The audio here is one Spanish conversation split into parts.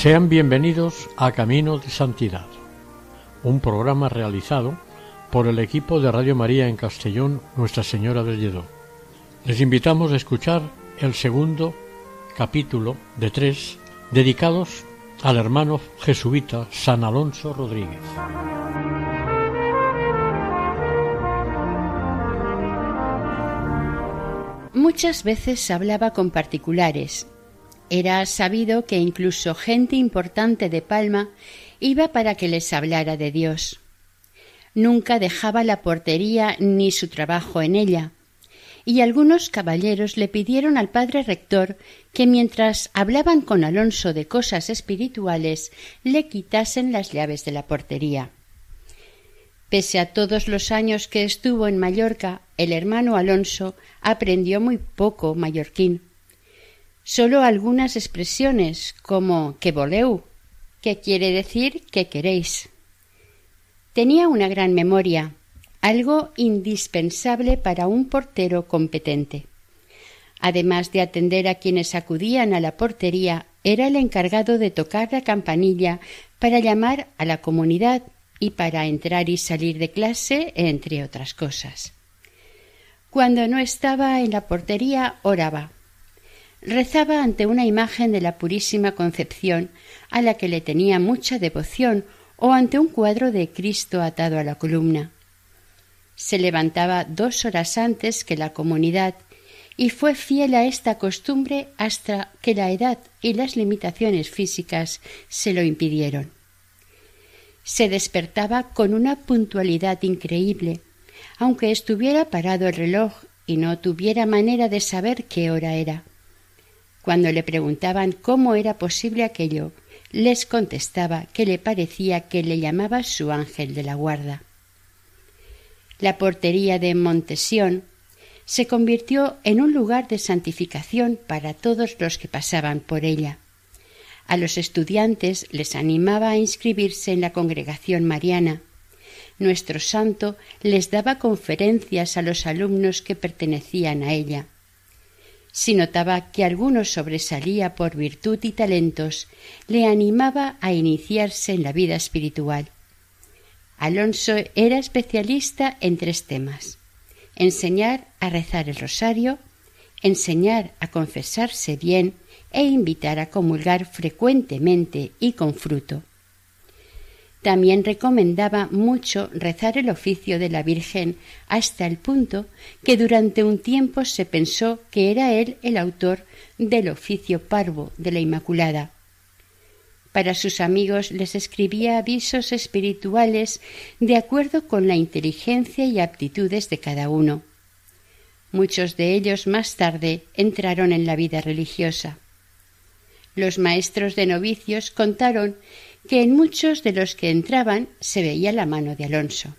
Sean bienvenidos a Camino de Santidad, un programa realizado por el equipo de Radio María en Castellón, Nuestra Señora del Lledó. Les invitamos a escuchar el segundo capítulo de tres dedicados al hermano jesuita San Alonso Rodríguez. Muchas veces hablaba con particulares era sabido que incluso gente importante de Palma iba para que les hablara de Dios. Nunca dejaba la portería ni su trabajo en ella, y algunos caballeros le pidieron al padre rector que mientras hablaban con Alonso de cosas espirituales le quitasen las llaves de la portería. Pese a todos los años que estuvo en Mallorca, el hermano Alonso aprendió muy poco mallorquín solo algunas expresiones como que voleu, que quiere decir que queréis. Tenía una gran memoria, algo indispensable para un portero competente. Además de atender a quienes acudían a la portería, era el encargado de tocar la campanilla para llamar a la comunidad y para entrar y salir de clase, entre otras cosas. Cuando no estaba en la portería, oraba rezaba ante una imagen de la Purísima Concepción a la que le tenía mucha devoción o ante un cuadro de Cristo atado a la columna. Se levantaba dos horas antes que la comunidad y fue fiel a esta costumbre hasta que la edad y las limitaciones físicas se lo impidieron. Se despertaba con una puntualidad increíble, aunque estuviera parado el reloj y no tuviera manera de saber qué hora era. Cuando le preguntaban cómo era posible aquello, les contestaba que le parecía que le llamaba su ángel de la guarda. La portería de Montesión se convirtió en un lugar de santificación para todos los que pasaban por ella. A los estudiantes les animaba a inscribirse en la congregación mariana. Nuestro santo les daba conferencias a los alumnos que pertenecían a ella. Si notaba que alguno sobresalía por virtud y talentos, le animaba a iniciarse en la vida espiritual. Alonso era especialista en tres temas enseñar a rezar el rosario, enseñar a confesarse bien e invitar a comulgar frecuentemente y con fruto. También recomendaba mucho rezar el oficio de la Virgen hasta el punto que durante un tiempo se pensó que era él el autor del oficio parvo de la Inmaculada. Para sus amigos les escribía avisos espirituales de acuerdo con la inteligencia y aptitudes de cada uno. Muchos de ellos más tarde entraron en la vida religiosa. Los maestros de novicios contaron que en muchos de los que entraban se veía la mano de Alonso.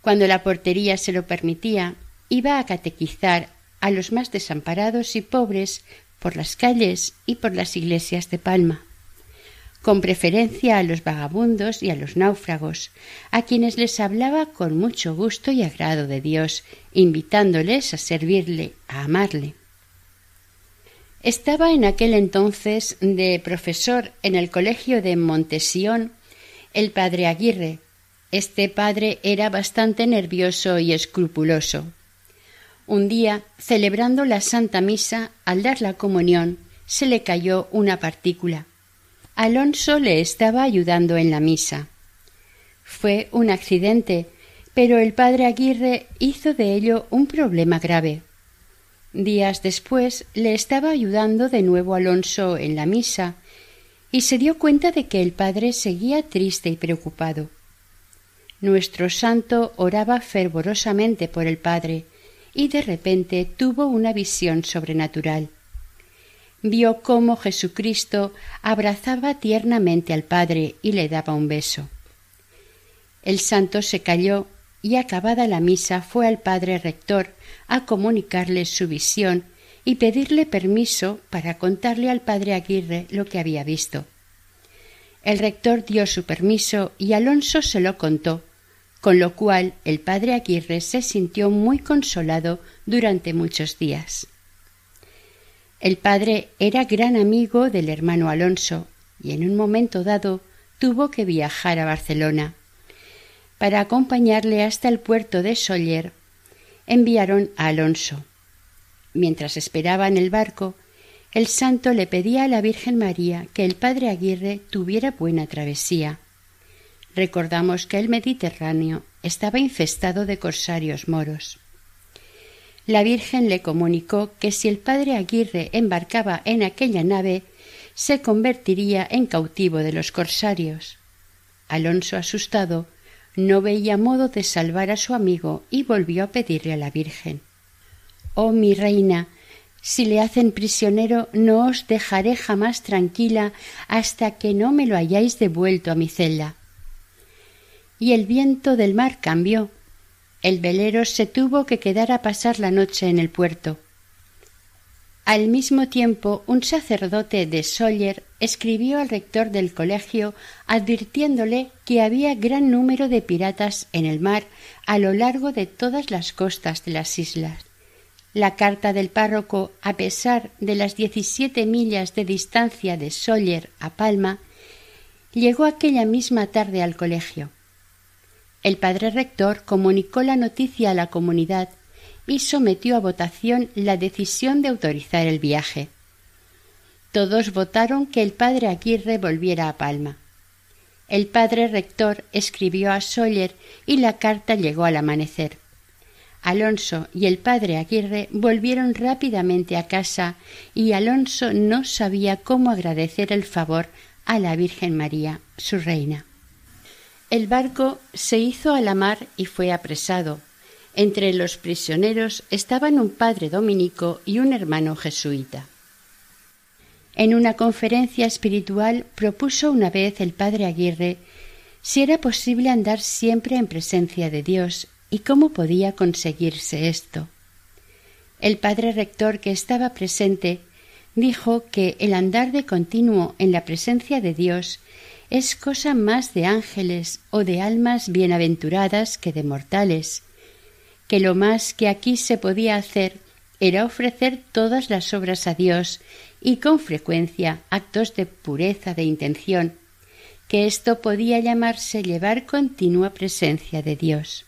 Cuando la portería se lo permitía, iba a catequizar a los más desamparados y pobres por las calles y por las iglesias de Palma, con preferencia a los vagabundos y a los náufragos, a quienes les hablaba con mucho gusto y agrado de Dios, invitándoles a servirle, a amarle. Estaba en aquel entonces de profesor en el colegio de Montesión el padre Aguirre. Este padre era bastante nervioso y escrupuloso. Un día, celebrando la Santa Misa, al dar la comunión, se le cayó una partícula. Alonso le estaba ayudando en la misa. Fue un accidente, pero el padre Aguirre hizo de ello un problema grave. Días después le estaba ayudando de nuevo Alonso en la misa, y se dio cuenta de que el padre seguía triste y preocupado. Nuestro santo oraba fervorosamente por el padre y de repente tuvo una visión sobrenatural. Vio cómo Jesucristo abrazaba tiernamente al padre y le daba un beso. El santo se calló y acabada la misa fue al padre rector a comunicarle su visión y pedirle permiso para contarle al padre Aguirre lo que había visto. El rector dio su permiso y Alonso se lo contó, con lo cual el padre Aguirre se sintió muy consolado durante muchos días. El padre era gran amigo del hermano Alonso y en un momento dado tuvo que viajar a Barcelona. Para acompañarle hasta el puerto de Soller, enviaron a Alonso. Mientras esperaba en el barco, el santo le pedía a la Virgen María que el padre Aguirre tuviera buena travesía. Recordamos que el Mediterráneo estaba infestado de corsarios moros. La Virgen le comunicó que si el padre Aguirre embarcaba en aquella nave, se convertiría en cautivo de los corsarios. Alonso, asustado, no veía modo de salvar a su amigo y volvió a pedirle a la Virgen Oh mi reina, si le hacen prisionero no os dejaré jamás tranquila hasta que no me lo hayáis devuelto a mi celda. Y el viento del mar cambió. El velero se tuvo que quedar a pasar la noche en el puerto. Al mismo tiempo, un sacerdote de Sóller escribió al rector del colegio advirtiéndole que había gran número de piratas en el mar a lo largo de todas las costas de las islas. La carta del párroco, a pesar de las diecisiete millas de distancia de Sóller a Palma, llegó aquella misma tarde al colegio. El padre rector comunicó la noticia a la comunidad y sometió a votación la decisión de autorizar el viaje. Todos votaron que el padre Aguirre volviera a Palma. El padre rector escribió a Sóller y la carta llegó al amanecer. Alonso y el padre Aguirre volvieron rápidamente a casa y Alonso no sabía cómo agradecer el favor a la Virgen María, su reina. El barco se hizo a la mar y fue apresado. Entre los prisioneros estaban un padre dominico y un hermano jesuita. En una conferencia espiritual propuso una vez el padre Aguirre si era posible andar siempre en presencia de Dios ¿Y cómo podía conseguirse esto? El padre rector que estaba presente dijo que el andar de continuo en la presencia de Dios es cosa más de ángeles o de almas bienaventuradas que de mortales, que lo más que aquí se podía hacer era ofrecer todas las obras a Dios y con frecuencia actos de pureza de intención, que esto podía llamarse llevar continua presencia de Dios.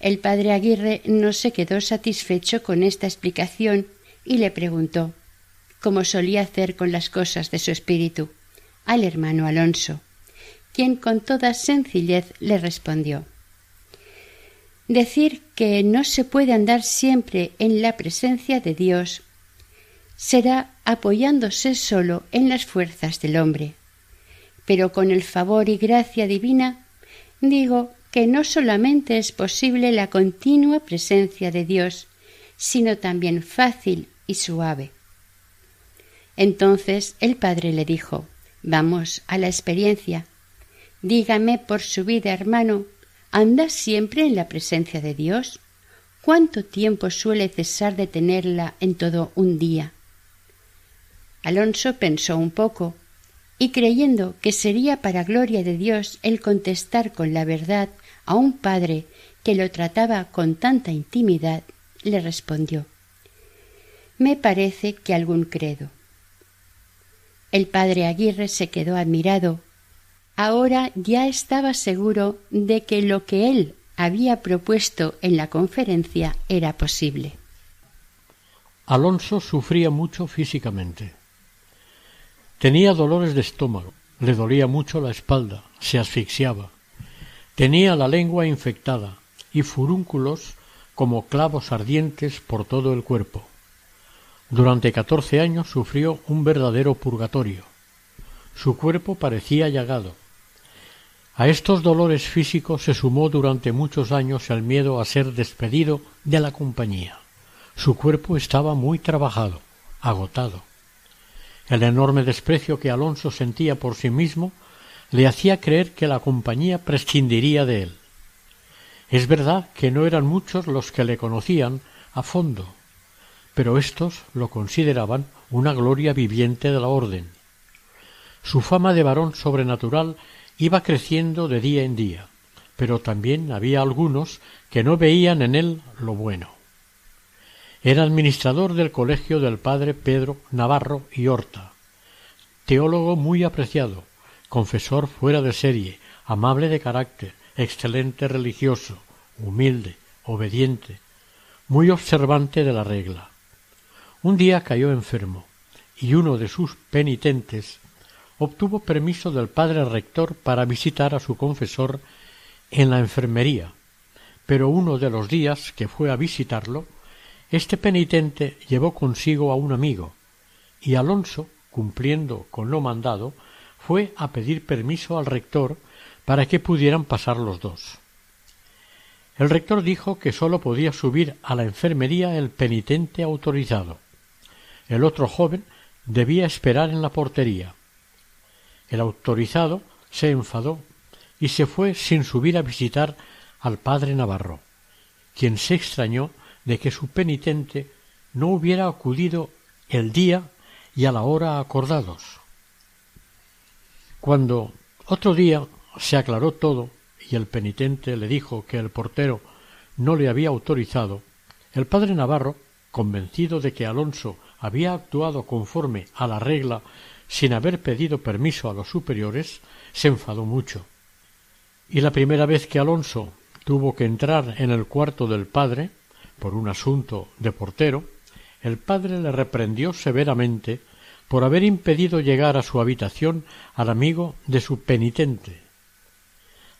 El padre Aguirre no se quedó satisfecho con esta explicación y le preguntó, como solía hacer con las cosas de su espíritu, al hermano Alonso, quien con toda sencillez le respondió Decir que no se puede andar siempre en la presencia de Dios será apoyándose solo en las fuerzas del hombre. Pero con el favor y gracia divina digo que no solamente es posible la continua presencia de Dios, sino también fácil y suave. Entonces el padre le dijo Vamos a la experiencia. Dígame por su vida, hermano, ¿andas siempre en la presencia de Dios? ¿Cuánto tiempo suele cesar de tenerla en todo un día? Alonso pensó un poco, y creyendo que sería para gloria de Dios el contestar con la verdad a un padre que lo trataba con tanta intimidad, le respondió Me parece que algún credo. El padre Aguirre se quedó admirado. Ahora ya estaba seguro de que lo que él había propuesto en la conferencia era posible. Alonso sufría mucho físicamente. Tenía dolores de estómago, le dolía mucho la espalda, se asfixiaba. Tenía la lengua infectada y furúnculos como clavos ardientes por todo el cuerpo. Durante catorce años sufrió un verdadero purgatorio. Su cuerpo parecía llagado. A estos dolores físicos se sumó durante muchos años el miedo a ser despedido de la compañía. Su cuerpo estaba muy trabajado, agotado. El enorme desprecio que Alonso sentía por sí mismo le hacía creer que la compañía prescindiría de él. Es verdad que no eran muchos los que le conocían a fondo, pero éstos lo consideraban una gloria viviente de la orden. Su fama de varón sobrenatural iba creciendo de día en día, pero también había algunos que no veían en él lo bueno. Era administrador del colegio del padre Pedro Navarro y Horta, teólogo muy apreciado, confesor fuera de serie, amable de carácter, excelente religioso, humilde, obediente, muy observante de la regla. Un día cayó enfermo, y uno de sus penitentes obtuvo permiso del padre rector para visitar a su confesor en la enfermería, pero uno de los días que fue a visitarlo este penitente llevó consigo a un amigo, y Alonso, cumpliendo con lo mandado, fue a pedir permiso al rector para que pudieran pasar los dos. El rector dijo que sólo podía subir a la enfermería el penitente autorizado. El otro joven debía esperar en la portería. El autorizado se enfadó y se fue sin subir a visitar al padre Navarro, quien se extrañó de que su penitente no hubiera acudido el día y a la hora acordados. Cuando otro día se aclaró todo y el penitente le dijo que el portero no le había autorizado, el padre Navarro, convencido de que Alonso había actuado conforme a la regla sin haber pedido permiso a los superiores, se enfadó mucho. Y la primera vez que Alonso tuvo que entrar en el cuarto del padre, por un asunto de portero, el padre le reprendió severamente por haber impedido llegar a su habitación al amigo de su penitente.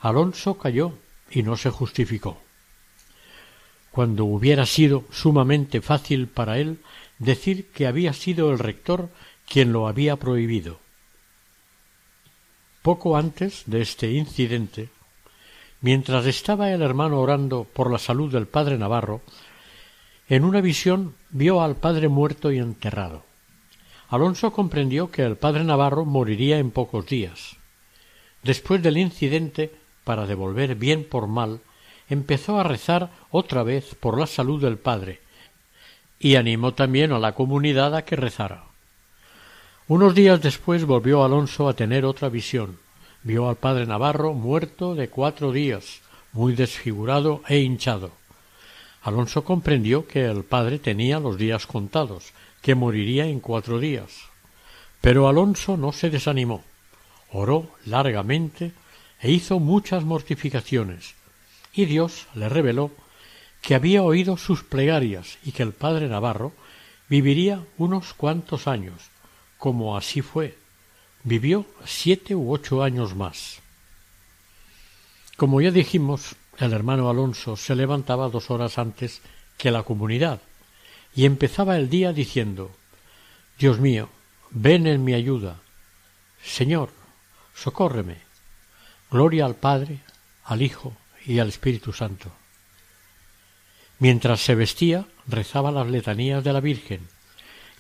Alonso cayó y no se justificó. Cuando hubiera sido sumamente fácil para él decir que había sido el rector quien lo había prohibido. Poco antes de este incidente, mientras estaba el hermano orando por la salud del padre Navarro, en una visión vio al padre muerto y enterrado. Alonso comprendió que el padre Navarro moriría en pocos días. Después del incidente, para devolver bien por mal, empezó a rezar otra vez por la salud del padre y animó también a la comunidad a que rezara. Unos días después volvió Alonso a tener otra visión. Vio al padre Navarro muerto de cuatro días, muy desfigurado e hinchado. Alonso comprendió que el padre tenía los días contados, que moriría en cuatro días. Pero Alonso no se desanimó. Oró largamente e hizo muchas mortificaciones, y Dios le reveló que había oído sus plegarias y que el padre Navarro viviría unos cuantos años, como así fue. Vivió siete u ocho años más. Como ya dijimos, el hermano Alonso se levantaba dos horas antes que la comunidad y empezaba el día diciendo Dios mío, ven en mi ayuda. Señor, socórreme. Gloria al Padre, al Hijo y al Espíritu Santo. Mientras se vestía, rezaba las letanías de la Virgen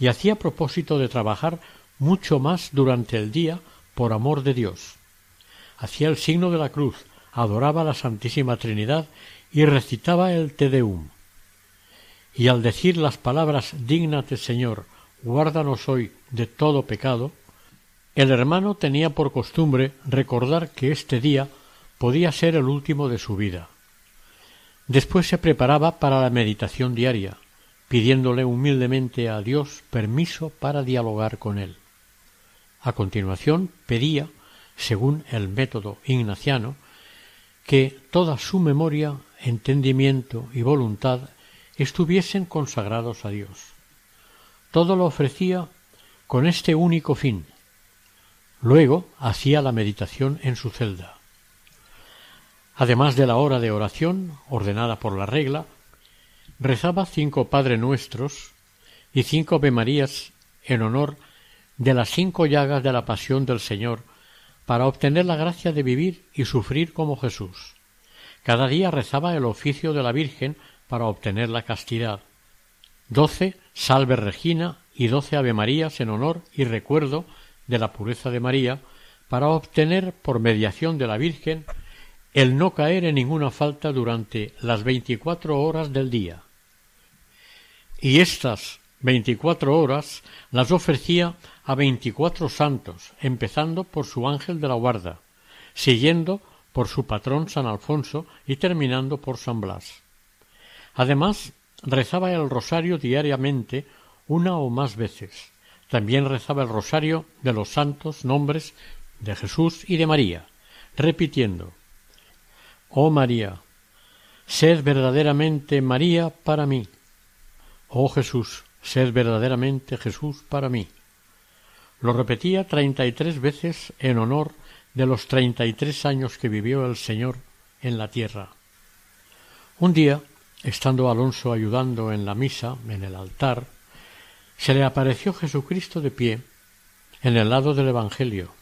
hacía propósito de trabajar mucho más durante el día por amor de Dios. Hacía el signo de la cruz adoraba la Santísima Trinidad y recitaba el Te Deum. Y al decir las palabras Dígnate, Señor, guárdanos hoy de todo pecado, el hermano tenía por costumbre recordar que este día podía ser el último de su vida. Después se preparaba para la meditación diaria, pidiéndole humildemente a Dios permiso para dialogar con él. A continuación pedía, según el método ignaciano, que toda su memoria, entendimiento y voluntad estuviesen consagrados a Dios. Todo lo ofrecía con este único fin. Luego hacía la meditación en su celda. Además de la hora de oración, ordenada por la regla, rezaba cinco Padre Nuestros y cinco Ave Marías en honor de las cinco llagas de la pasión del Señor para obtener la gracia de vivir y sufrir como Jesús. Cada día rezaba el oficio de la Virgen para obtener la castidad. Doce Salve Regina y doce Ave Marías en honor y recuerdo de la pureza de María para obtener por mediación de la Virgen el no caer en ninguna falta durante las veinticuatro horas del día. Y estas veinticuatro horas las ofrecía a veinticuatro santos, empezando por su ángel de la guarda, siguiendo por su patrón San Alfonso y terminando por San Blas. Además, rezaba el rosario diariamente una o más veces. También rezaba el rosario de los santos nombres de Jesús y de María, repitiendo Oh María, sed verdaderamente María para mí. Oh Jesús, sed verdaderamente Jesús para mí. Lo repetía treinta y tres veces en honor de los treinta y tres años que vivió el Señor en la tierra. Un día, estando Alonso ayudando en la misa, en el altar, se le apareció Jesucristo de pie en el lado del Evangelio.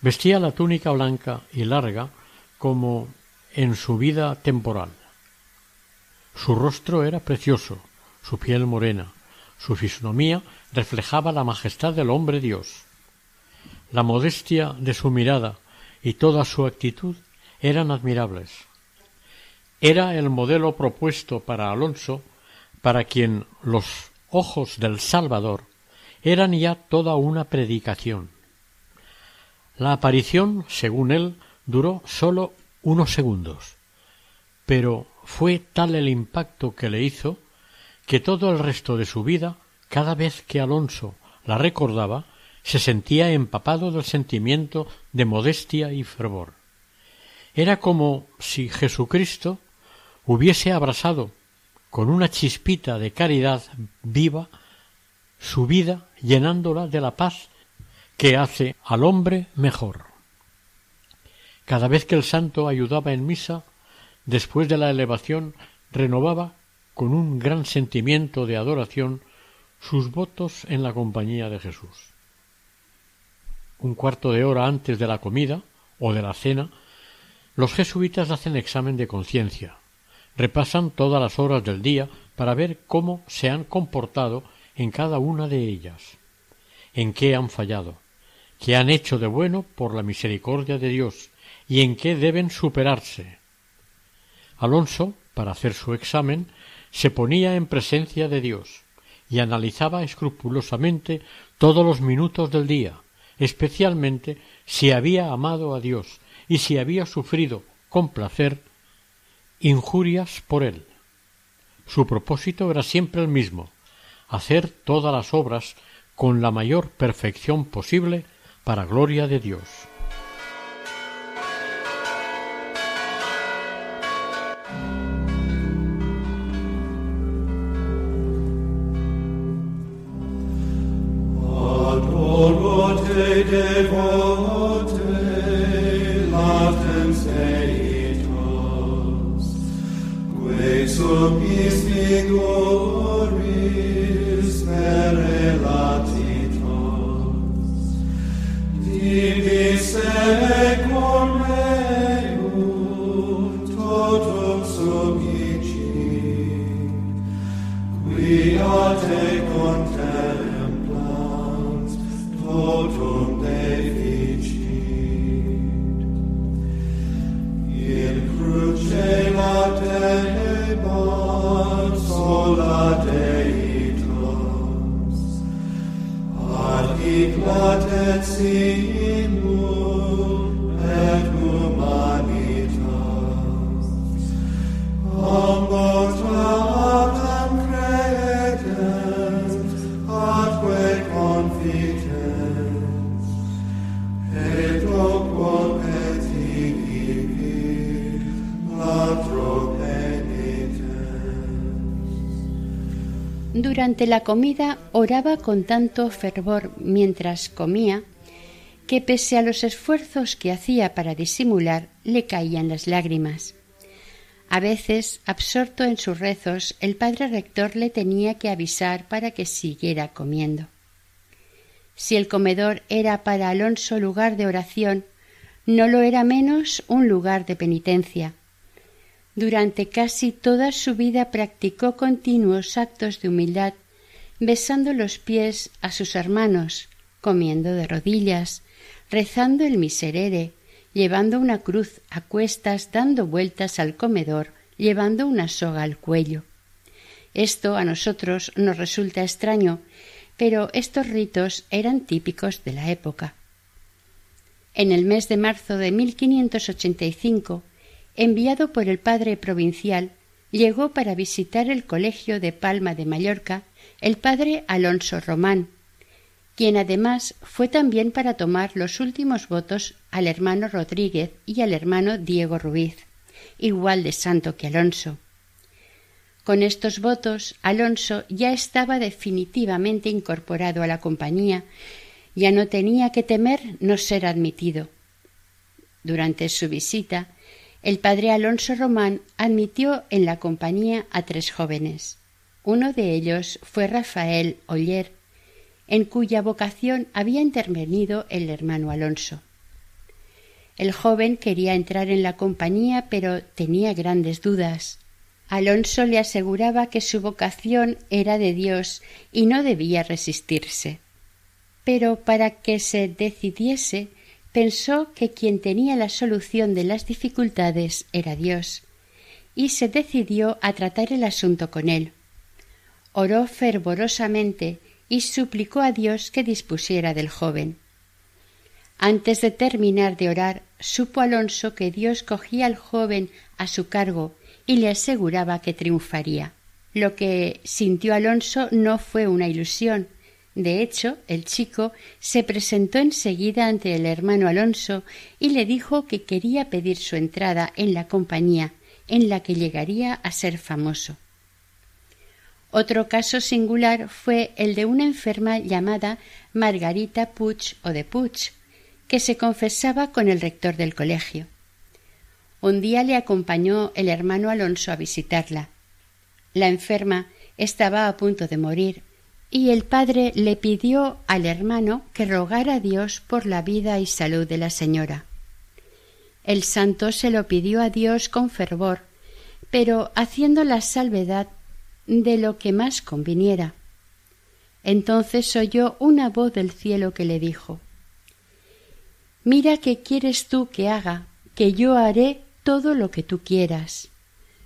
Vestía la túnica blanca y larga como en su vida temporal. Su rostro era precioso, su piel morena, su fisonomía reflejaba la majestad del hombre Dios. La modestia de su mirada y toda su actitud eran admirables. Era el modelo propuesto para Alonso, para quien los ojos del Salvador eran ya toda una predicación. La aparición, según él, duró sólo unos segundos, pero fue tal el impacto que le hizo que todo el resto de su vida, cada vez que Alonso la recordaba, se sentía empapado del sentimiento de modestia y fervor. Era como si Jesucristo hubiese abrasado con una chispita de caridad viva su vida llenándola de la paz que hace al hombre mejor. Cada vez que el santo ayudaba en misa, después de la elevación, renovaba con un gran sentimiento de adoración sus votos en la compañía de Jesús. Un cuarto de hora antes de la comida o de la cena, los jesuitas hacen examen de conciencia, repasan todas las horas del día para ver cómo se han comportado en cada una de ellas, en qué han fallado, qué han hecho de bueno por la misericordia de Dios y en qué deben superarse. Alonso, para hacer su examen, se ponía en presencia de Dios y analizaba escrupulosamente todos los minutos del día, especialmente si había amado a Dios y si había sufrido con placer injurias por él. Su propósito era siempre el mismo hacer todas las obras con la mayor perfección posible para gloria de Dios. La comida oraba con tanto fervor mientras comía que pese a los esfuerzos que hacía para disimular le caían las lágrimas. A veces, absorto en sus rezos, el padre rector le tenía que avisar para que siguiera comiendo. Si el comedor era para Alonso lugar de oración, no lo era menos un lugar de penitencia. Durante casi toda su vida practicó continuos actos de humildad, besando los pies a sus hermanos, comiendo de rodillas, rezando el miserere, llevando una cruz a cuestas, dando vueltas al comedor, llevando una soga al cuello. Esto a nosotros nos resulta extraño, pero estos ritos eran típicos de la época. En el mes de marzo de 1585, enviado por el padre provincial, llegó para visitar el colegio de Palma de Mallorca el padre Alonso Román, quien además fue también para tomar los últimos votos al hermano Rodríguez y al hermano Diego Ruiz, igual de santo que Alonso. Con estos votos, Alonso ya estaba definitivamente incorporado a la compañía, ya no tenía que temer no ser admitido. Durante su visita, el padre Alonso Román admitió en la compañía a tres jóvenes. Uno de ellos fue Rafael Oller, en cuya vocación había intervenido el hermano Alonso. El joven quería entrar en la compañía, pero tenía grandes dudas. Alonso le aseguraba que su vocación era de Dios y no debía resistirse. Pero para que se decidiese, pensó que quien tenía la solución de las dificultades era Dios, y se decidió a tratar el asunto con él. Oró fervorosamente y suplicó a Dios que dispusiera del joven. Antes de terminar de orar, supo Alonso que Dios cogía al joven a su cargo y le aseguraba que triunfaría. Lo que sintió Alonso no fue una ilusión. De hecho, el chico se presentó enseguida ante el hermano Alonso y le dijo que quería pedir su entrada en la compañía en la que llegaría a ser famoso. Otro caso singular fue el de una enferma llamada Margarita Puch o de Puch, que se confesaba con el rector del colegio. Un día le acompañó el hermano Alonso a visitarla. La enferma estaba a punto de morir y el padre le pidió al hermano que rogara a Dios por la vida y salud de la señora. El santo se lo pidió a Dios con fervor, pero haciendo la salvedad de lo que más conviniera. Entonces oyó una voz del cielo que le dijo Mira qué quieres tú que haga, que yo haré todo lo que tú quieras.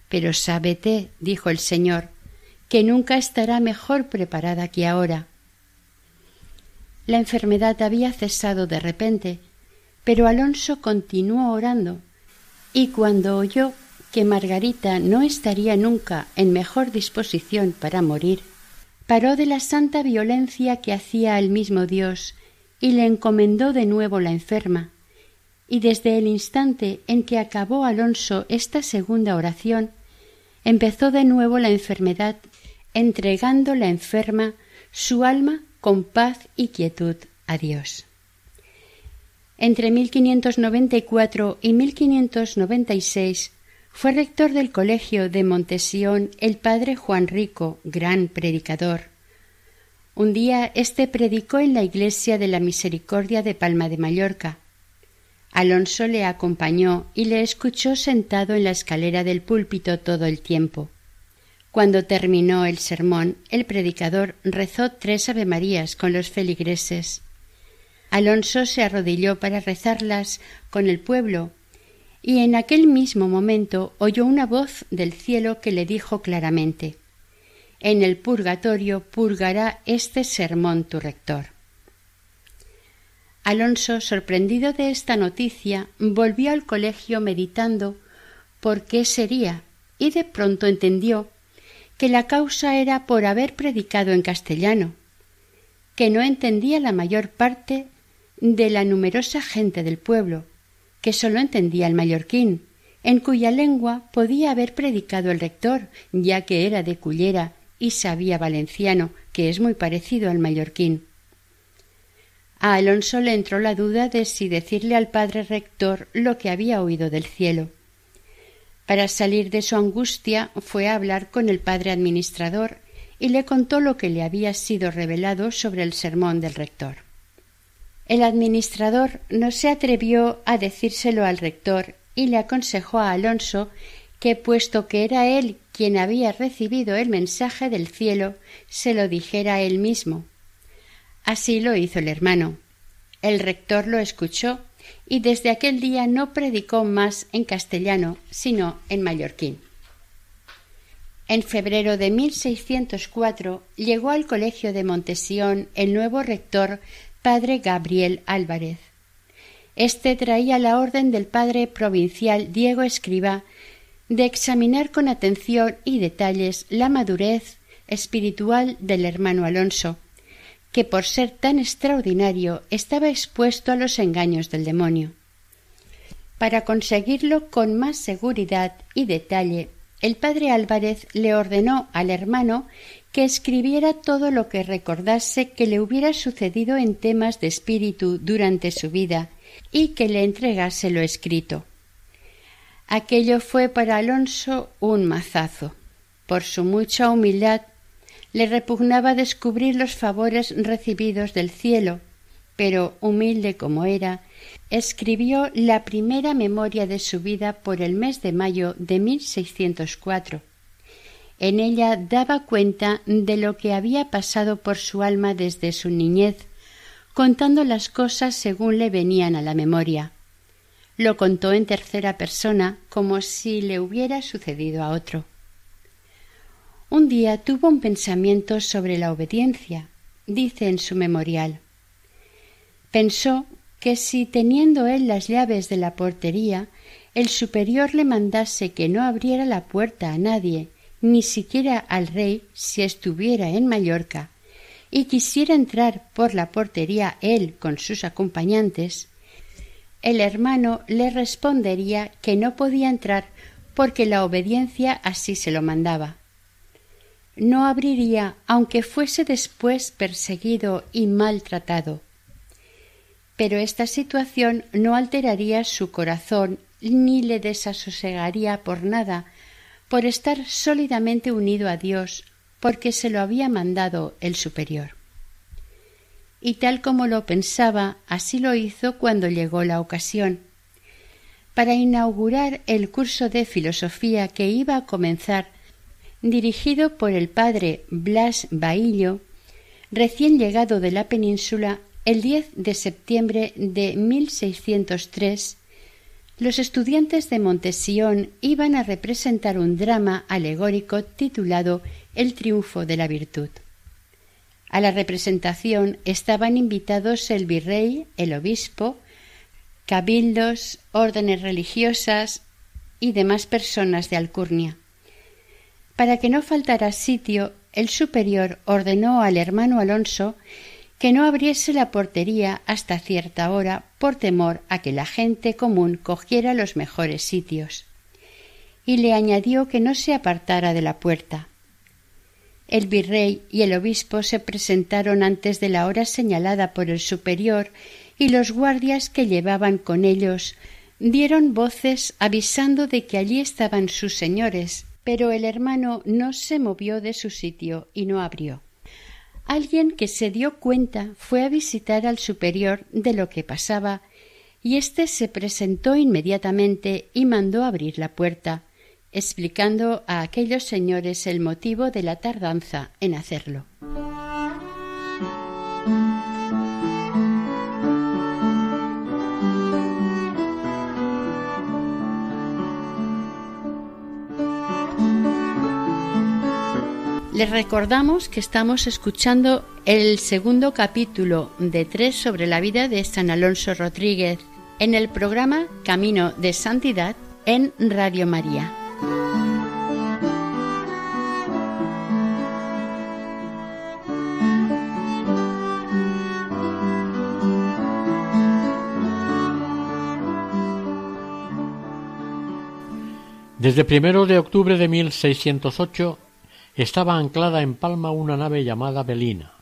Pero sábete, dijo el Señor, que nunca estará mejor preparada que ahora. La enfermedad había cesado de repente, pero Alonso continuó orando, y cuando oyó que Margarita no estaría nunca en mejor disposición para morir, paró de la santa violencia que hacía al mismo Dios y le encomendó de nuevo la enferma, y desde el instante en que acabó Alonso esta segunda oración, empezó de nuevo la enfermedad, entregando la enferma su alma con paz y quietud a Dios. Entre 1594 y 1596 fue rector del colegio de Montesión el padre Juan Rico, gran predicador. Un día éste predicó en la iglesia de la Misericordia de Palma de Mallorca. Alonso le acompañó y le escuchó sentado en la escalera del púlpito todo el tiempo. Cuando terminó el sermón, el predicador rezó tres avemarías con los feligreses. Alonso se arrodilló para rezarlas con el pueblo y en aquel mismo momento oyó una voz del cielo que le dijo claramente En el purgatorio purgará este sermón tu rector. Alonso, sorprendido de esta noticia, volvió al colegio meditando por qué sería, y de pronto entendió que la causa era por haber predicado en castellano, que no entendía la mayor parte de la numerosa gente del pueblo, que sólo entendía el mallorquín, en cuya lengua podía haber predicado el rector, ya que era de Cullera y sabía valenciano, que es muy parecido al mallorquín. A Alonso le entró la duda de si decirle al padre rector lo que había oído del cielo. Para salir de su angustia fue a hablar con el padre administrador y le contó lo que le había sido revelado sobre el sermón del rector. El administrador no se atrevió a decírselo al rector y le aconsejó a Alonso que, puesto que era él quien había recibido el mensaje del cielo, se lo dijera él mismo. Así lo hizo el hermano. El rector lo escuchó y desde aquel día no predicó más en castellano, sino en mallorquín. En febrero de 1604 llegó al colegio de Montesión el nuevo rector, padre Gabriel Álvarez. Este traía la orden del padre provincial Diego Escriba de examinar con atención y detalles la madurez espiritual del hermano Alonso, que por ser tan extraordinario estaba expuesto a los engaños del demonio. Para conseguirlo con más seguridad y detalle, el padre Álvarez le ordenó al hermano que escribiera todo lo que recordase que le hubiera sucedido en temas de espíritu durante su vida y que le entregase lo escrito. Aquello fue para Alonso un mazazo. Por su mucha humildad le repugnaba descubrir los favores recibidos del cielo, pero humilde como era, escribió la primera memoria de su vida por el mes de mayo de 1604. En ella daba cuenta de lo que había pasado por su alma desde su niñez, contando las cosas según le venían a la memoria. Lo contó en tercera persona como si le hubiera sucedido a otro. Un día tuvo un pensamiento sobre la obediencia, dice en su memorial. Pensó que si teniendo él las llaves de la portería, el superior le mandase que no abriera la puerta a nadie, ni siquiera al rey si estuviera en Mallorca, y quisiera entrar por la portería él con sus acompañantes, el hermano le respondería que no podía entrar porque la obediencia así se lo mandaba no abriría aunque fuese después perseguido y maltratado. Pero esta situación no alteraría su corazón ni le desasosegaría por nada, por estar sólidamente unido a Dios, porque se lo había mandado el superior. Y tal como lo pensaba, así lo hizo cuando llegó la ocasión. Para inaugurar el curso de filosofía que iba a comenzar dirigido por el padre Blas Baillo, recién llegado de la península el 10 de septiembre de 1603, los estudiantes de Montesión iban a representar un drama alegórico titulado El triunfo de la virtud. A la representación estaban invitados el virrey, el obispo, cabildos, órdenes religiosas y demás personas de Alcurnia. Para que no faltara sitio, el superior ordenó al hermano Alonso que no abriese la portería hasta cierta hora por temor a que la gente común cogiera los mejores sitios. Y le añadió que no se apartara de la puerta. El virrey y el obispo se presentaron antes de la hora señalada por el superior y los guardias que llevaban con ellos dieron voces avisando de que allí estaban sus señores pero el hermano no se movió de su sitio y no abrió. Alguien que se dio cuenta fue a visitar al superior de lo que pasaba y éste se presentó inmediatamente y mandó abrir la puerta, explicando a aquellos señores el motivo de la tardanza en hacerlo. Les recordamos que estamos escuchando el segundo capítulo de tres sobre la vida de San Alonso Rodríguez en el programa Camino de Santidad en Radio María. Desde primero de octubre de 1608 estaba anclada en Palma una nave llamada Belina.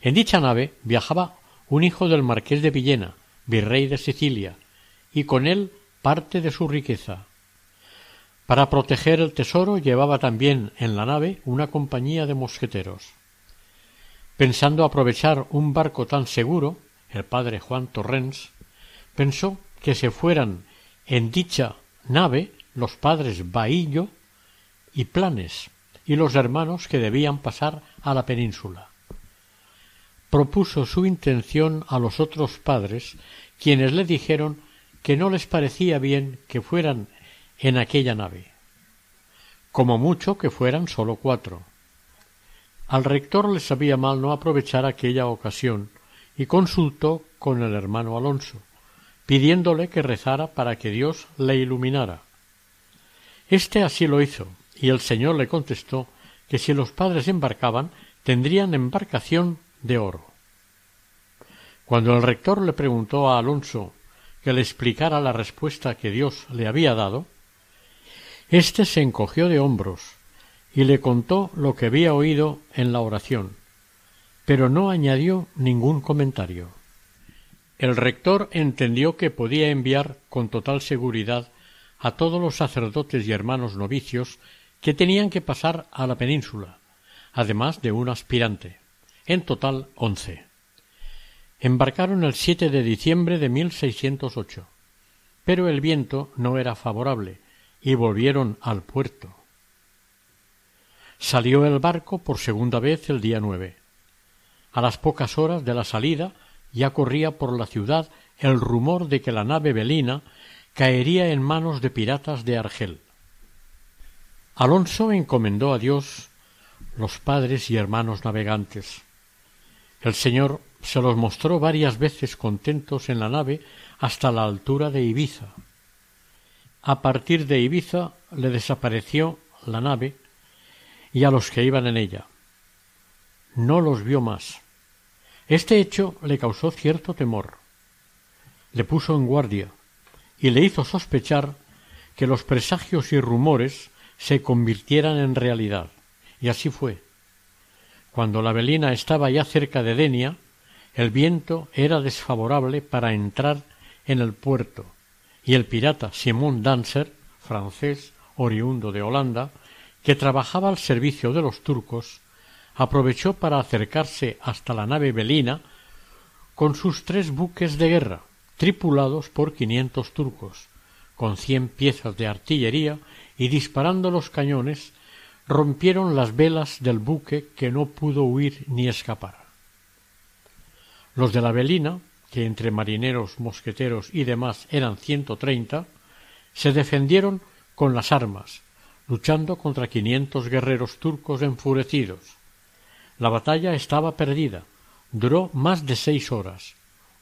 En dicha nave viajaba un hijo del marqués de Villena, virrey de Sicilia, y con él parte de su riqueza. Para proteger el tesoro llevaba también en la nave una compañía de mosqueteros. Pensando aprovechar un barco tan seguro, el padre Juan Torrens, pensó que se fueran en dicha nave los padres Bahillo y Planes y los hermanos que debían pasar a la península. Propuso su intención a los otros padres, quienes le dijeron que no les parecía bien que fueran en aquella nave, como mucho que fueran sólo cuatro. Al rector le sabía mal no aprovechar aquella ocasión y consultó con el hermano Alonso, pidiéndole que rezara para que Dios le iluminara. Este así lo hizo, y el señor le contestó que si los padres embarcaban tendrían embarcación de oro. Cuando el rector le preguntó a Alonso que le explicara la respuesta que Dios le había dado, éste se encogió de hombros y le contó lo que había oído en la oración, pero no añadió ningún comentario. El rector entendió que podía enviar con total seguridad a todos los sacerdotes y hermanos novicios que tenían que pasar a la península, además de un aspirante, en total once. Embarcaron el 7 de diciembre de 1608, pero el viento no era favorable y volvieron al puerto. Salió el barco por segunda vez el día nueve. A las pocas horas de la salida ya corría por la ciudad el rumor de que la nave Belina caería en manos de piratas de Argel. Alonso encomendó a Dios los padres y hermanos navegantes. El Señor se los mostró varias veces contentos en la nave hasta la altura de Ibiza. A partir de Ibiza le desapareció la nave y a los que iban en ella. No los vio más. Este hecho le causó cierto temor. Le puso en guardia y le hizo sospechar que los presagios y rumores se convirtieran en realidad. Y así fue. Cuando la velina estaba ya cerca de Denia, el viento era desfavorable para entrar en el puerto, y el pirata Simón Danser, francés, oriundo de Holanda, que trabajaba al servicio de los turcos, aprovechó para acercarse hasta la nave Belina con sus tres buques de guerra, tripulados por quinientos turcos, con cien piezas de artillería y disparando los cañones, rompieron las velas del buque que no pudo huir ni escapar. Los de la Belina, que entre marineros, mosqueteros y demás eran ciento treinta, se defendieron con las armas, luchando contra quinientos guerreros turcos enfurecidos. La batalla estaba perdida, duró más de seis horas.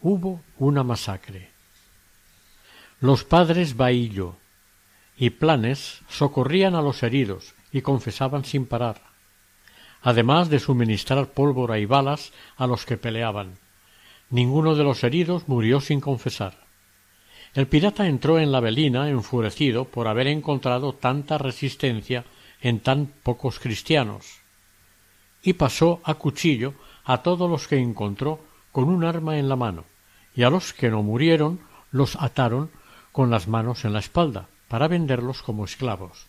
Hubo una masacre. Los padres Bahillo y Planes socorrían a los heridos y confesaban sin parar, además de suministrar pólvora y balas a los que peleaban. Ninguno de los heridos murió sin confesar. El pirata entró en la velina enfurecido por haber encontrado tanta resistencia en tan pocos cristianos, y pasó a cuchillo a todos los que encontró con un arma en la mano, y a los que no murieron los ataron con las manos en la espalda, para venderlos como esclavos.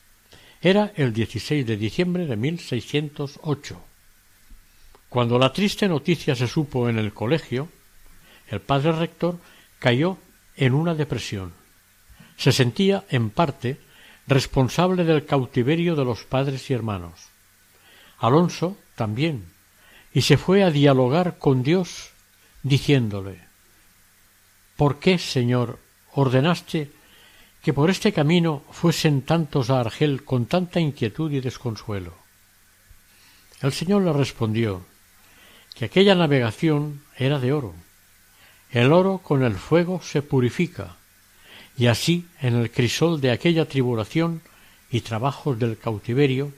Era el 16 de diciembre de 1608. Cuando la triste noticia se supo en el colegio, el padre rector cayó en una depresión. Se sentía, en parte, responsable del cautiverio de los padres y hermanos. Alonso también, y se fue a dialogar con Dios, diciéndole ¿Por qué, Señor, ordenaste que por este camino fuesen tantos a Argel con tanta inquietud y desconsuelo? El Señor le respondió que aquella navegación era de oro, el oro con el fuego se purifica, y así en el crisol de aquella tribulación y trabajos del cautiverio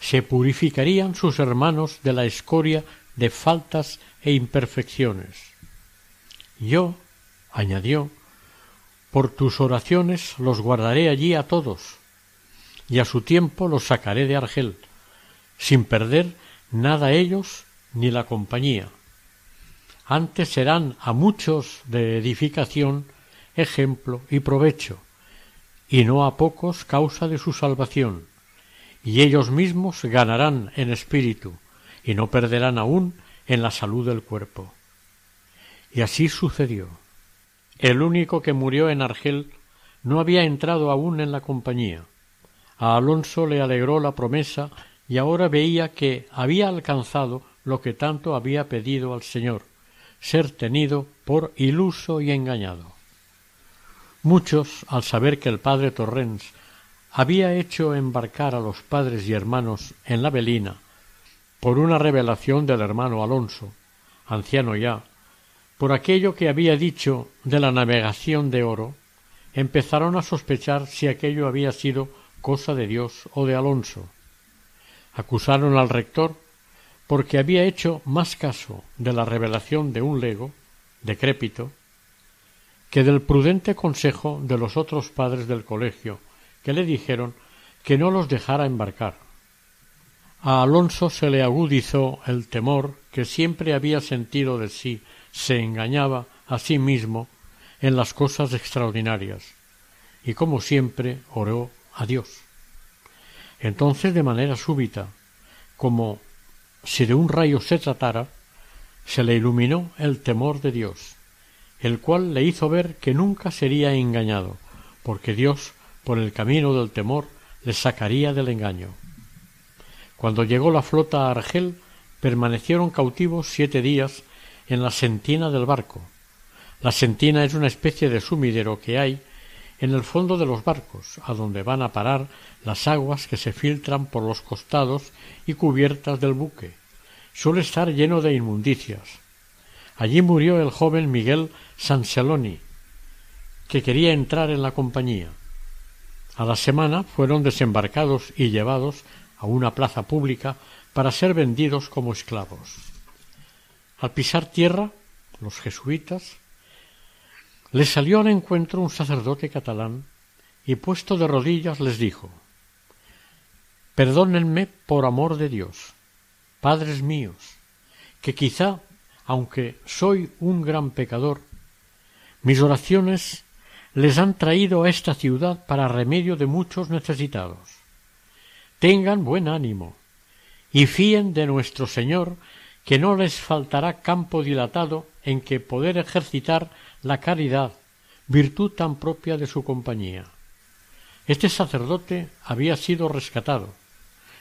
se purificarían sus hermanos de la escoria de faltas e imperfecciones. Yo, añadió, por tus oraciones los guardaré allí a todos, y a su tiempo los sacaré de Argel, sin perder nada ellos ni la compañía antes serán a muchos de edificación, ejemplo y provecho, y no a pocos causa de su salvación, y ellos mismos ganarán en espíritu, y no perderán aún en la salud del cuerpo. Y así sucedió. El único que murió en Argel no había entrado aún en la compañía. A Alonso le alegró la promesa y ahora veía que había alcanzado lo que tanto había pedido al Señor, ser tenido por iluso y engañado. Muchos, al saber que el padre Torrens había hecho embarcar a los padres y hermanos en la velina por una revelación del hermano Alonso, anciano ya, por aquello que había dicho de la navegación de oro, empezaron a sospechar si aquello había sido cosa de Dios o de Alonso. Acusaron al rector porque había hecho más caso de la revelación de un lego, decrépito, que del prudente consejo de los otros padres del colegio, que le dijeron que no los dejara embarcar. A Alonso se le agudizó el temor que siempre había sentido de sí se engañaba a sí mismo en las cosas extraordinarias, y como siempre oró a Dios. Entonces, de manera súbita, como si de un rayo se tratara, se le iluminó el temor de Dios, el cual le hizo ver que nunca sería engañado, porque Dios, por el camino del temor, le sacaría del engaño. Cuando llegó la flota a Argel, permanecieron cautivos siete días en la sentina del barco. La sentina es una especie de sumidero que hay en el fondo de los barcos, a donde van a parar las aguas que se filtran por los costados y cubiertas del buque. Suele estar lleno de inmundicias. Allí murió el joven Miguel Sanceloni, que quería entrar en la compañía. A la semana fueron desembarcados y llevados a una plaza pública para ser vendidos como esclavos. Al pisar tierra, los jesuitas, les salió al encuentro un sacerdote catalán y puesto de rodillas les dijo Perdónenme por amor de Dios, padres míos, que quizá, aunque soy un gran pecador, mis oraciones les han traído a esta ciudad para remedio de muchos necesitados. Tengan buen ánimo y fíen de nuestro Señor que no les faltará campo dilatado en que poder ejercitar la caridad, virtud tan propia de su compañía. Este sacerdote había sido rescatado,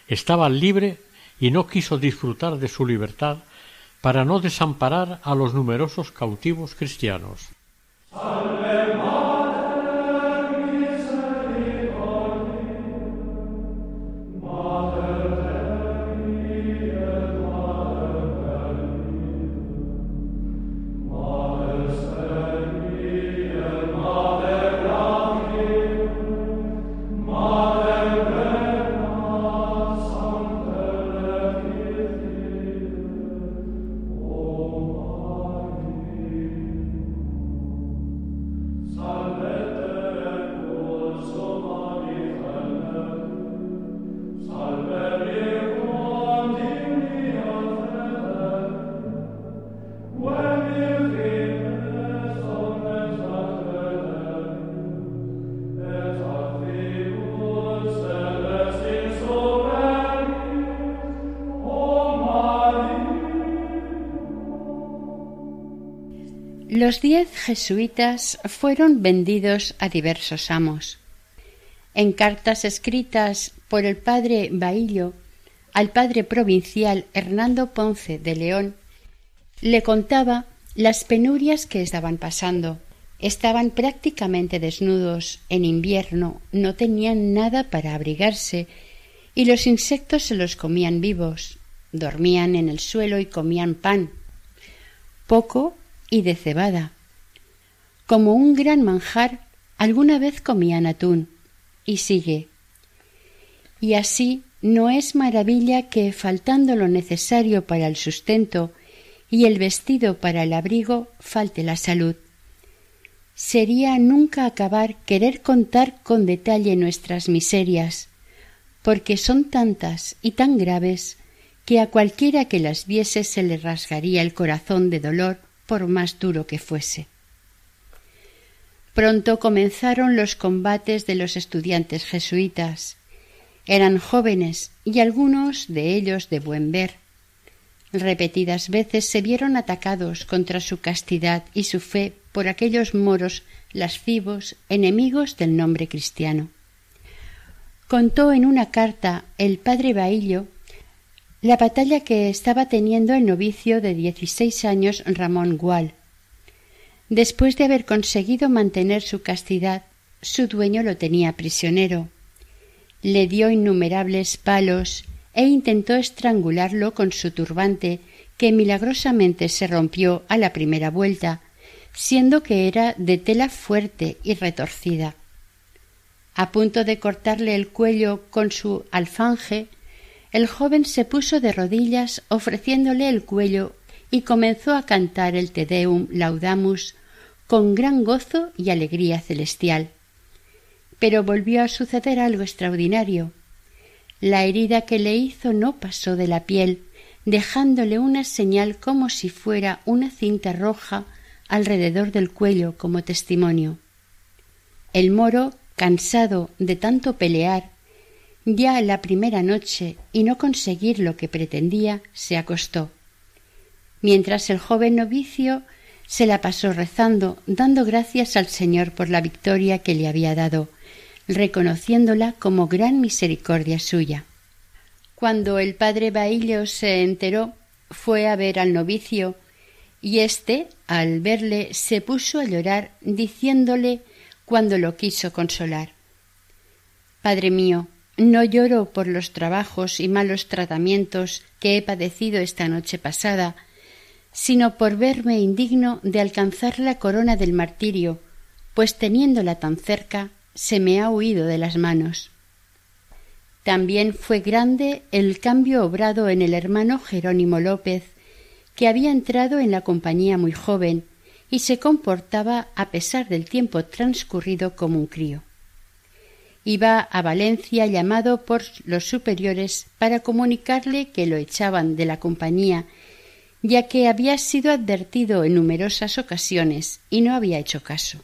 estaba libre y no quiso disfrutar de su libertad para no desamparar a los numerosos cautivos cristianos. Los diez jesuitas fueron vendidos a diversos amos. En cartas escritas por el padre Baillo al padre provincial Hernando Ponce de León, le contaba las penurias que estaban pasando. Estaban prácticamente desnudos en invierno, no tenían nada para abrigarse y los insectos se los comían vivos. Dormían en el suelo y comían pan. Poco y de cebada. Como un gran manjar, alguna vez comían atún. Y sigue. Y así no es maravilla que, faltando lo necesario para el sustento y el vestido para el abrigo, falte la salud. Sería nunca acabar querer contar con detalle nuestras miserias, porque son tantas y tan graves que a cualquiera que las viese se le rasgaría el corazón de dolor por más duro que fuese. Pronto comenzaron los combates de los estudiantes jesuitas. Eran jóvenes y algunos de ellos de buen ver. Repetidas veces se vieron atacados contra su castidad y su fe por aquellos moros lascivos, enemigos del nombre cristiano. Contó en una carta el padre Baillo la batalla que estaba teniendo el novicio de dieciséis años Ramón Gual. Después de haber conseguido mantener su castidad, su dueño lo tenía prisionero. Le dio innumerables palos e intentó estrangularlo con su turbante, que milagrosamente se rompió a la primera vuelta, siendo que era de tela fuerte y retorcida. A punto de cortarle el cuello con su alfanje, el joven se puso de rodillas ofreciéndole el cuello y comenzó a cantar el Te Deum Laudamus con gran gozo y alegría celestial. Pero volvió a suceder algo extraordinario. La herida que le hizo no pasó de la piel, dejándole una señal como si fuera una cinta roja alrededor del cuello como testimonio. El moro, cansado de tanto pelear, ya la primera noche y no conseguir lo que pretendía, se acostó. Mientras el joven novicio se la pasó rezando, dando gracias al Señor por la victoria que le había dado, reconociéndola como gran misericordia suya. Cuando el padre Bailio se enteró, fue a ver al novicio, y éste, al verle, se puso a llorar, diciéndole cuando lo quiso consolar Padre mío, no lloro por los trabajos y malos tratamientos que he padecido esta noche pasada, sino por verme indigno de alcanzar la corona del martirio, pues teniéndola tan cerca se me ha huido de las manos. También fue grande el cambio obrado en el hermano Jerónimo López, que había entrado en la compañía muy joven y se comportaba a pesar del tiempo transcurrido como un crío iba a Valencia llamado por los superiores para comunicarle que lo echaban de la compañía, ya que había sido advertido en numerosas ocasiones y no había hecho caso.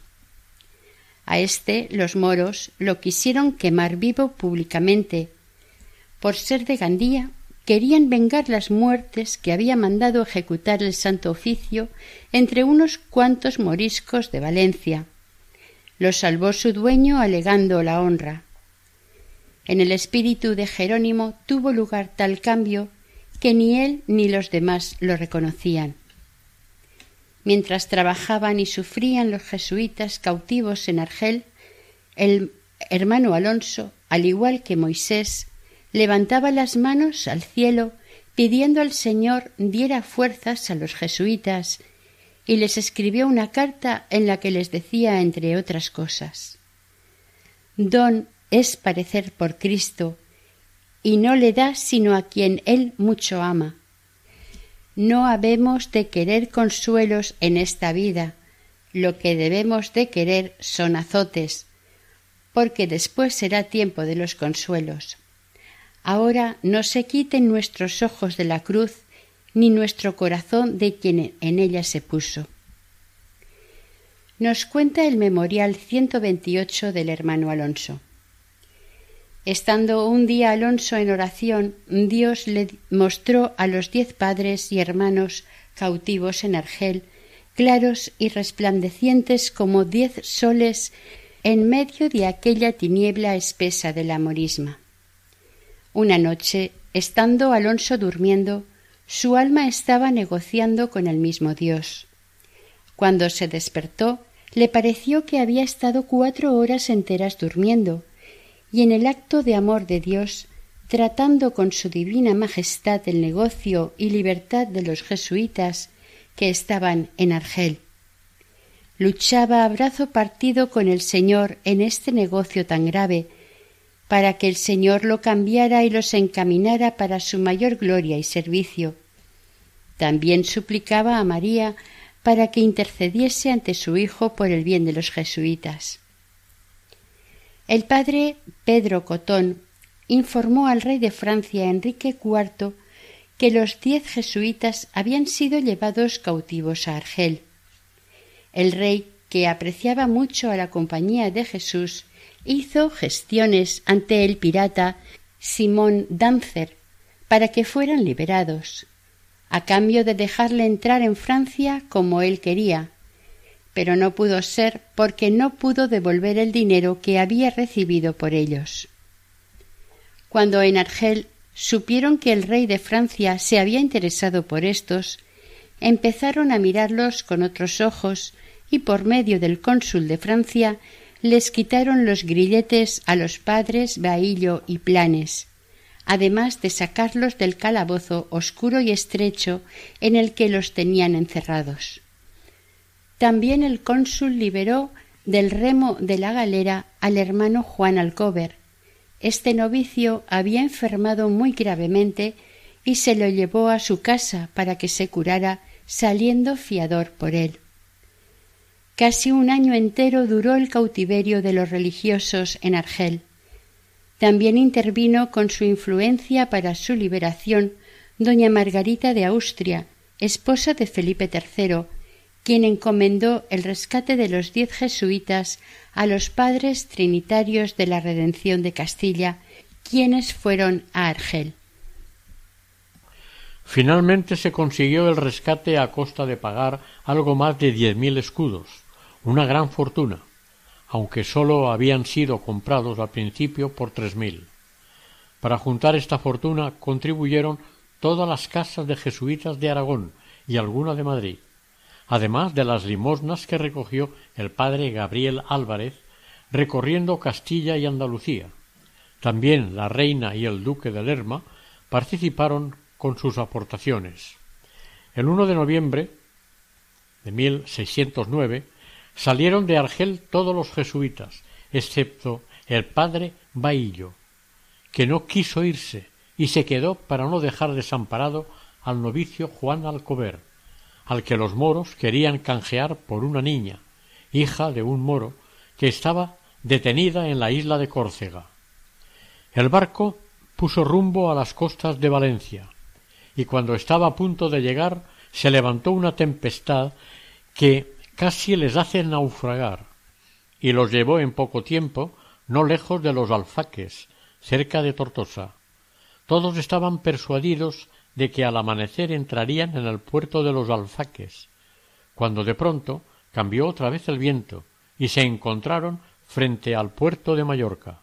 A éste los moros lo quisieron quemar vivo públicamente. Por ser de Gandía, querían vengar las muertes que había mandado ejecutar el Santo Oficio entre unos cuantos moriscos de Valencia, lo salvó su dueño alegando la honra. En el espíritu de Jerónimo tuvo lugar tal cambio que ni él ni los demás lo reconocían. Mientras trabajaban y sufrían los jesuitas cautivos en Argel, el hermano Alonso, al igual que Moisés, levantaba las manos al cielo pidiendo al Señor diera fuerzas a los jesuitas y les escribió una carta en la que les decía, entre otras cosas, Don es parecer por Cristo, y no le da sino a quien él mucho ama. No habemos de querer consuelos en esta vida, lo que debemos de querer son azotes, porque después será tiempo de los consuelos. Ahora no se quiten nuestros ojos de la cruz ni nuestro corazón de quien en ella se puso. Nos cuenta el memorial 128 del hermano Alonso. Estando un día Alonso en oración, Dios le mostró a los diez padres y hermanos cautivos en Argel, claros y resplandecientes como diez soles en medio de aquella tiniebla espesa de la morisma. Una noche, estando Alonso durmiendo, su alma estaba negociando con el mismo Dios. Cuando se despertó, le pareció que había estado cuatro horas enteras durmiendo, y en el acto de amor de Dios, tratando con su divina majestad el negocio y libertad de los jesuitas que estaban en Argel. Luchaba a brazo partido con el Señor en este negocio tan grave, para que el Señor lo cambiara y los encaminara para su mayor gloria y servicio. También suplicaba a María para que intercediese ante su Hijo por el bien de los jesuitas. El padre Pedro Cotón informó al rey de Francia Enrique IV que los diez jesuitas habían sido llevados cautivos a Argel. El rey, que apreciaba mucho a la compañía de Jesús, hizo gestiones ante el pirata Simón Danzer para que fueran liberados. a cambio de dejarle entrar en Francia como él quería, pero no pudo ser porque no pudo devolver el dinero que había recibido por ellos. Cuando en Argel supieron que el rey de Francia se había interesado por estos, empezaron a mirarlos con otros ojos y por medio del cónsul de Francia les quitaron los grilletes a los padres Baillo y Planes, además de sacarlos del calabozo oscuro y estrecho en el que los tenían encerrados. También el cónsul liberó del remo de la galera al hermano Juan Alcover. Este novicio había enfermado muy gravemente y se lo llevó a su casa para que se curara, saliendo fiador por él. Casi un año entero duró el cautiverio de los religiosos en Argel. También intervino con su influencia para su liberación doña Margarita de Austria, esposa de Felipe III, quien encomendó el rescate de los diez jesuitas a los padres trinitarios de la Redención de Castilla, quienes fueron a Argel. Finalmente se consiguió el rescate a costa de pagar algo más de diez mil escudos, una gran fortuna, aunque sólo habían sido comprados al principio por tres mil. Para juntar esta fortuna contribuyeron todas las casas de jesuitas de Aragón y alguna de Madrid, además de las limosnas que recogió el padre Gabriel Álvarez recorriendo Castilla y Andalucía. También la reina y el duque de Lerma participaron con sus aportaciones. El 1 de noviembre de 1609 salieron de Argel todos los jesuitas, excepto el padre Baillo, que no quiso irse y se quedó para no dejar desamparado al novicio Juan Alcover, al que los moros querían canjear por una niña, hija de un moro, que estaba detenida en la isla de Córcega. El barco puso rumbo a las costas de Valencia, y cuando estaba a punto de llegar se levantó una tempestad que casi les hace naufragar, y los llevó en poco tiempo no lejos de los alfaques, cerca de Tortosa. Todos estaban persuadidos de que al amanecer entrarían en el puerto de los alfaques, cuando de pronto cambió otra vez el viento y se encontraron frente al puerto de Mallorca.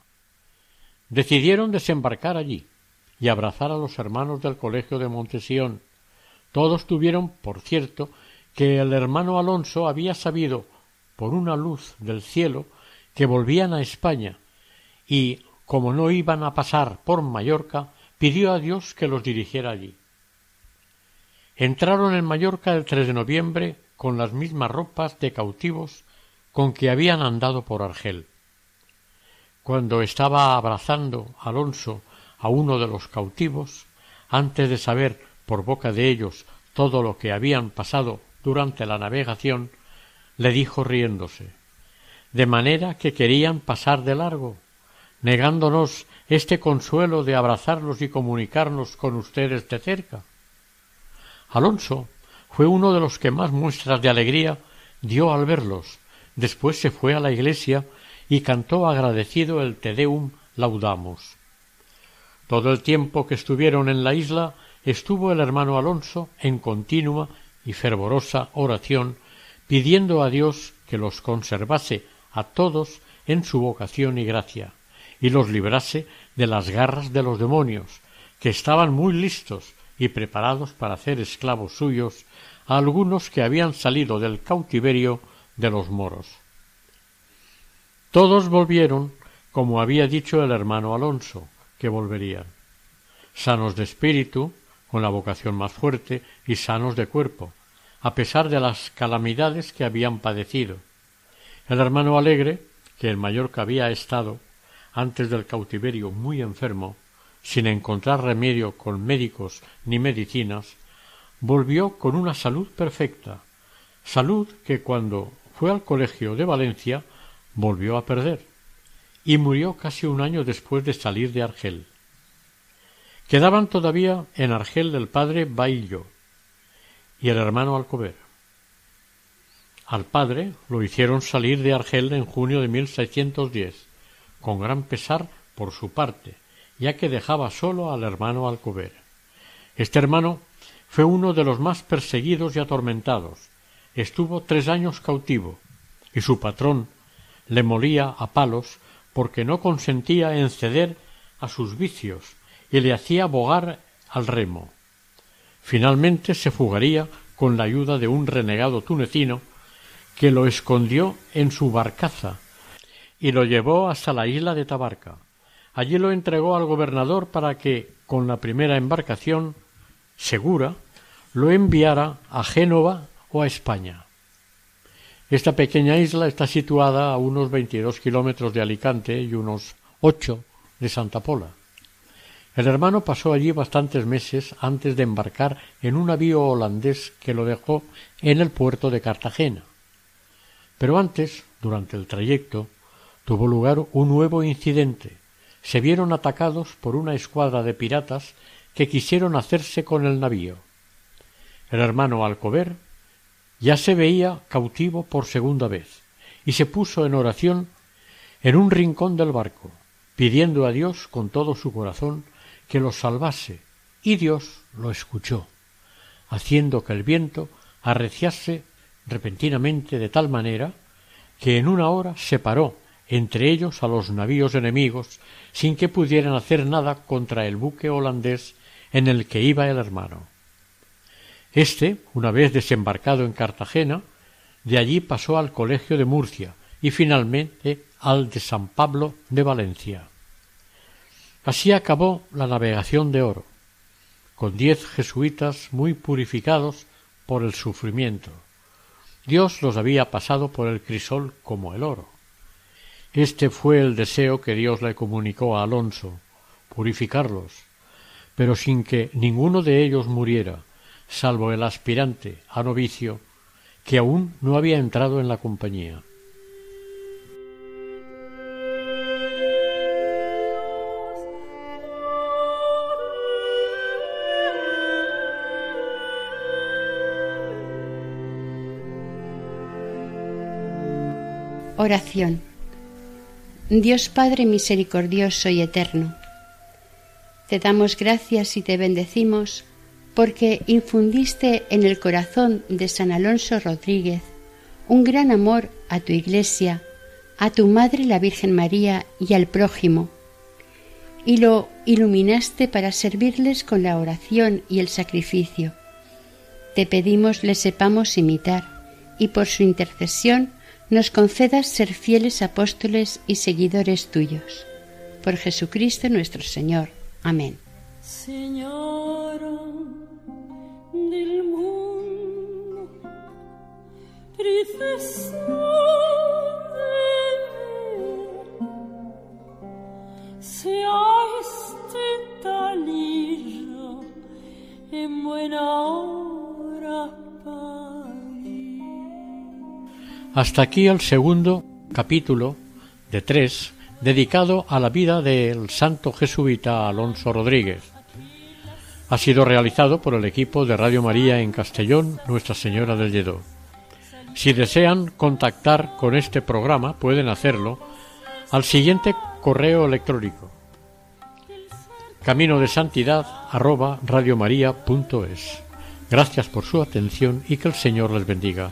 Decidieron desembarcar allí y abrazar a los hermanos del colegio de Montesión. Todos tuvieron, por cierto, que el hermano Alonso había sabido por una luz del cielo que volvían a España y, como no iban a pasar por Mallorca, pidió a Dios que los dirigiera allí. Entraron en Mallorca el 3 de noviembre con las mismas ropas de cautivos con que habían andado por Argel. Cuando estaba abrazando Alonso a uno de los cautivos, antes de saber por boca de ellos todo lo que habían pasado durante la navegación, le dijo riéndose de manera que querían pasar de largo, negándonos este consuelo de abrazarlos y comunicarnos con ustedes de cerca. Alonso fue uno de los que más muestras de alegría dio al verlos. Después se fue a la iglesia y cantó agradecido el Te Deum Laudamos. Todo el tiempo que estuvieron en la isla estuvo el hermano Alonso en continua y fervorosa oración pidiendo a Dios que los conservase a todos en su vocación y gracia y los librase de las garras de los demonios que estaban muy listos y preparados para hacer esclavos suyos a algunos que habían salido del cautiverio de los moros. Todos volvieron, como había dicho el hermano Alonso, que volverían, sanos de espíritu, con la vocación más fuerte, y sanos de cuerpo, a pesar de las calamidades que habían padecido. El hermano Alegre, que en Mallorca había estado antes del cautiverio muy enfermo, sin encontrar remedio con médicos ni medicinas, volvió con una salud perfecta, salud que cuando fue al colegio de Valencia volvió a perder, y murió casi un año después de salir de Argel. Quedaban todavía en Argel el padre Baillo y el hermano Alcover. Al padre lo hicieron salir de Argel en junio de 1610, con gran pesar por su parte, ya que dejaba solo al hermano Alcover. Este hermano fue uno de los más perseguidos y atormentados. Estuvo tres años cautivo, y su patrón le molía a palos porque no consentía en ceder a sus vicios y le hacía bogar al remo. Finalmente se fugaría con la ayuda de un renegado tunecino que lo escondió en su barcaza y lo llevó hasta la isla de Tabarca. Allí lo entregó al gobernador para que, con la primera embarcación segura, lo enviara a Génova o a España. Esta pequeña isla está situada a unos veintidós kilómetros de Alicante y unos ocho de Santa Pola. El hermano pasó allí bastantes meses antes de embarcar en un navío holandés que lo dejó en el puerto de Cartagena. Pero antes, durante el trayecto, tuvo lugar un nuevo incidente. Se vieron atacados por una escuadra de piratas que quisieron hacerse con el navío. El hermano Alcover ya se veía cautivo por segunda vez y se puso en oración en un rincón del barco, pidiendo a Dios con todo su corazón que lo salvase, y Dios lo escuchó, haciendo que el viento arreciase repentinamente de tal manera que en una hora separó entre ellos a los navíos enemigos sin que pudieran hacer nada contra el buque holandés en el que iba el hermano. Este, una vez desembarcado en Cartagena, de allí pasó al Colegio de Murcia y finalmente al de San Pablo de Valencia. Así acabó la navegación de oro, con diez jesuitas muy purificados por el sufrimiento. Dios los había pasado por el crisol como el oro. Este fue el deseo que Dios le comunicó a Alonso, purificarlos, pero sin que ninguno de ellos muriera, salvo el aspirante a novicio, que aún no había entrado en la compañía. Oración. Dios Padre misericordioso y eterno, te damos gracias y te bendecimos porque infundiste en el corazón de San Alonso Rodríguez un gran amor a tu Iglesia, a tu Madre la Virgen María y al prójimo, y lo iluminaste para servirles con la oración y el sacrificio. Te pedimos le sepamos imitar, y por su intercesión nos concedas ser fieles apóstoles y seguidores tuyos. Por Jesucristo nuestro Señor. Amén. Señor del mundo, en buena hora Hasta aquí el segundo capítulo de tres dedicado a la vida del santo jesuita Alonso Rodríguez. Ha sido realizado por el equipo de Radio María en Castellón, Nuestra Señora del Lledó. Si desean contactar con este programa, pueden hacerlo al siguiente correo electrónico camino de santidad arroba Gracias por su atención y que el Señor les bendiga.